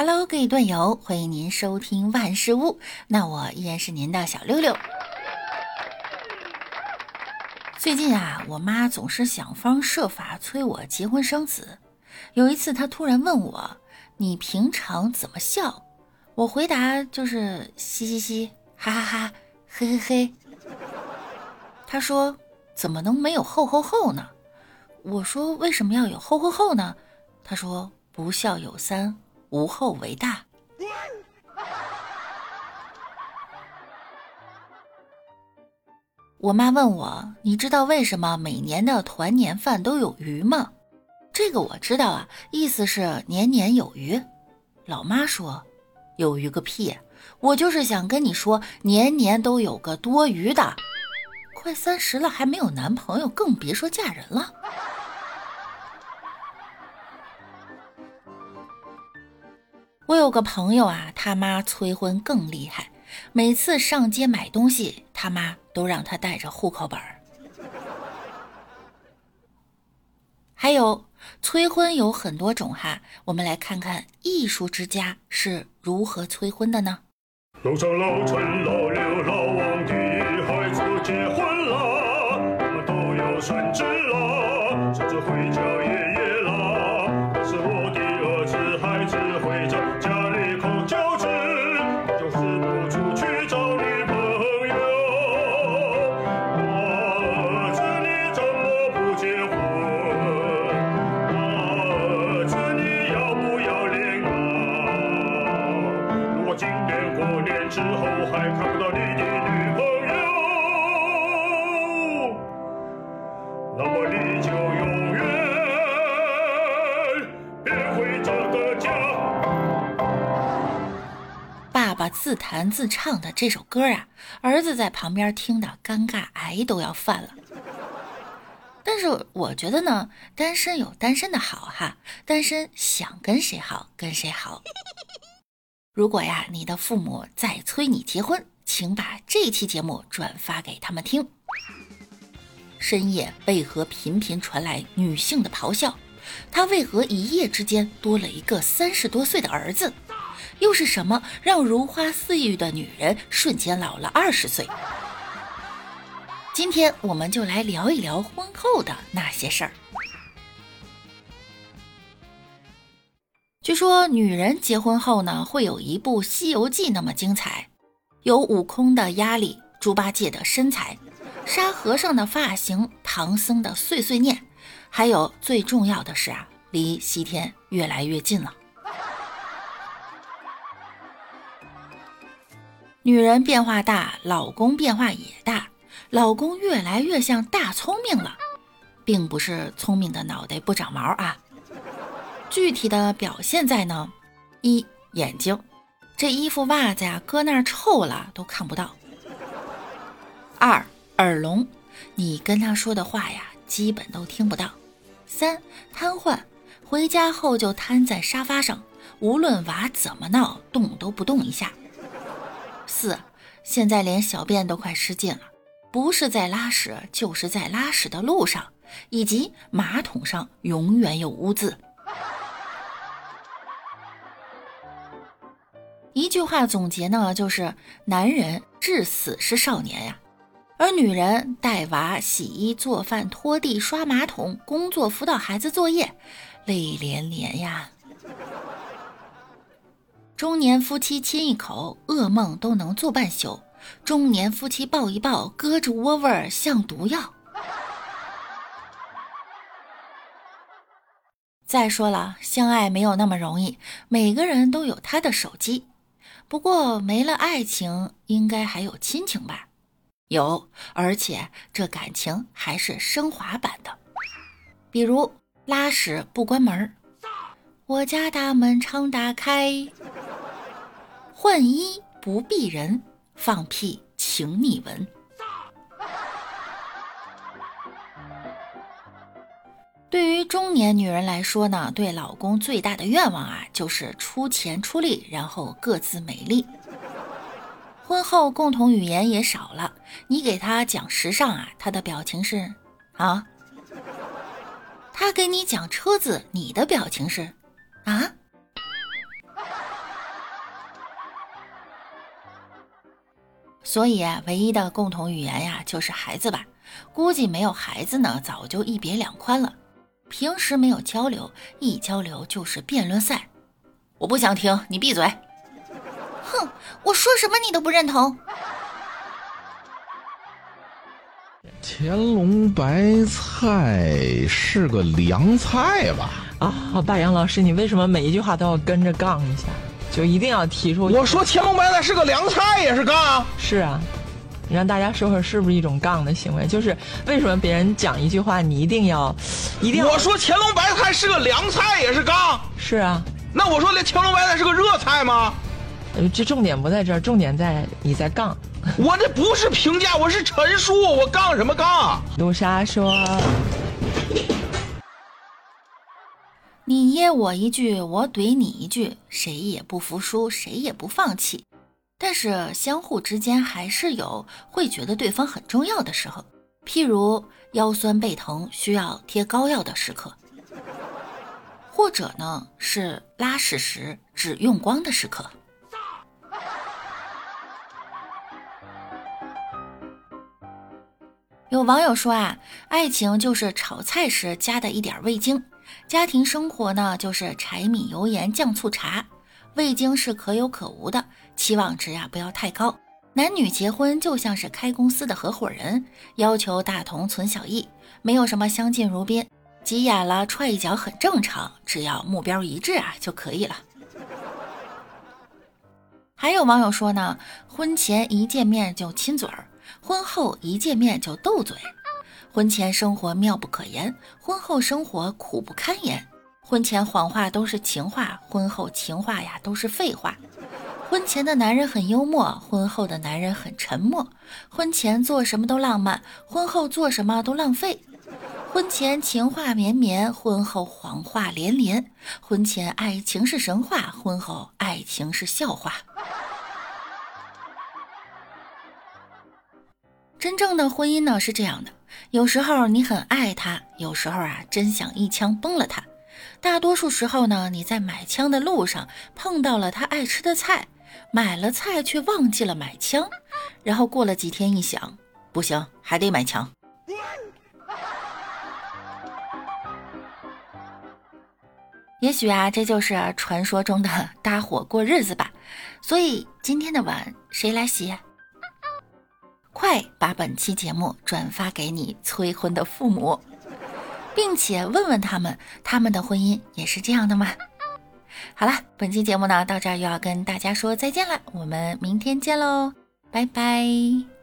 Hello，各位段友，欢迎您收听万事屋。那我依然是您的小六六。最近啊，我妈总是想方设法催我结婚生子。有一次，她突然问我：“你平常怎么笑？”我回答就是嘻嘻嘻，哈哈哈，嘿嘿嘿。她说：“怎么能没有吼吼吼呢？”我说：“为什么要有吼吼吼呢？”她说：“不孝有三。”无后为大。我妈问我：“你知道为什么每年的团年饭都有鱼吗？”这个我知道啊，意思是年年有余。老妈说：“有余个屁！我就是想跟你说，年年都有个多余的。快三十了还没有男朋友，更别说嫁人了。”我有个朋友啊，他妈催婚更厉害，每次上街买东西，他妈都让他带着户口本儿。还有催婚有很多种哈，我们来看看艺术之家是如何催婚的呢？楼上老陈、老刘、老王的孩子结婚了，我们都有孙子之后还看不到你的女朋友，那么你就永远别回这个家。爸爸自弹自唱的这首歌啊，儿子在旁边听的尴尬癌都要犯了。但是我觉得呢，单身有单身的好哈，单身想跟谁好跟谁好。如果呀，你的父母在催你结婚，请把这期节目转发给他们听。深夜为何频频传来女性的咆哮？她为何一夜之间多了一个三十多岁的儿子？又是什么让如花似玉的女人瞬间老了二十岁？今天我们就来聊一聊婚后的那些事儿。据说女人结婚后呢，会有一部《西游记》那么精彩，有悟空的压力，猪八戒的身材，沙和尚的发型，唐僧的碎碎念，还有最重要的是啊，离西天越来越近了。女人变化大，老公变化也大。老公越来越像大聪明了，并不是聪明的脑袋不长毛啊。具体的表现在呢：一眼睛，这衣服袜子呀搁那儿臭了都看不到；二耳聋，你跟他说的话呀基本都听不到；三瘫痪，回家后就瘫在沙发上，无论娃怎么闹，动都不动一下。四，现在连小便都快失禁了，不是在拉屎，就是在拉屎的路上，以及马桶上永远有污渍。一句话总结呢，就是男人至死是少年呀，而女人带娃、洗衣、做饭、拖地、刷马桶、工作、辅导孩子作业，泪连连呀。中年夫妻亲一口，噩梦都能做半宿；中年夫妻抱一抱，胳肢窝味儿像毒药。再说了，相爱没有那么容易，每个人都有他的手机。不过没了爱情，应该还有亲情吧？有，而且这感情还是升华版的。比如拉屎不关门，我家大门常打开。换衣不避人，放屁请你闻。对于中年女人来说呢对老公最大的愿望啊就是出钱出力然后各自美丽。婚后共同语言也少了你给他讲时尚啊他的表情是啊？他给你讲车子你的表情是啊？所以啊唯一的共同语言呀就是孩子吧。估计没有孩子呢早就一别两宽了。平时没有交流，一交流就是辩论赛。我不想听，你闭嘴。哼，我说什么你都不认同。乾隆白菜是个凉菜吧？啊，大杨老师，你为什么每一句话都要跟着杠一下？就一定要提出？我说乾隆白菜是个凉菜也是杠？是啊。你让大家说说是不是一种杠的行为？就是为什么别人讲一句话，你一定要，一定要？我说乾隆白菜是个凉菜也是杠？是啊。那我说那乾隆白菜是个热菜吗？呃，这重点不在这儿，重点在你在杠。我这不是评价，我是陈述，我杠什么杠？卢莎说：“你噎我一句，我怼你一句，谁也不服输，谁也不放弃。”但是相互之间还是有会觉得对方很重要的时候，譬如腰酸背疼需要贴膏药的时刻，或者呢是拉屎时只用光的时刻。有网友说啊，爱情就是炒菜时加的一点味精，家庭生活呢就是柴米油盐酱醋茶。味精是可有可无的，期望值啊不要太高。男女结婚就像是开公司的合伙人，要求大同存小异，没有什么相敬如宾，急眼了踹一脚很正常，只要目标一致啊就可以了。还有网友说呢，婚前一见面就亲嘴儿，婚后一见面就斗嘴，婚前生活妙不可言，婚后生活苦不堪言。婚前谎话都是情话，婚后情话呀都是废话。婚前的男人很幽默，婚后的男人很沉默。婚前做什么都浪漫，婚后做什么都浪费。婚前情话绵绵，婚后谎话连连。婚前爱情是神话，婚后爱情是笑话。真正的婚姻呢是这样的，有时候你很爱他，有时候啊真想一枪崩了他。大多数时候呢，你在买枪的路上碰到了他爱吃的菜，买了菜却忘记了买枪，然后过了几天一想，不行，还得买枪。也许啊，这就是传说中的搭伙过日子吧。所以今天的碗谁来洗？快把本期节目转发给你催婚的父母。并且问问他们，他们的婚姻也是这样的吗？好了，本期节目呢到这儿又要跟大家说再见了，我们明天见喽，拜拜。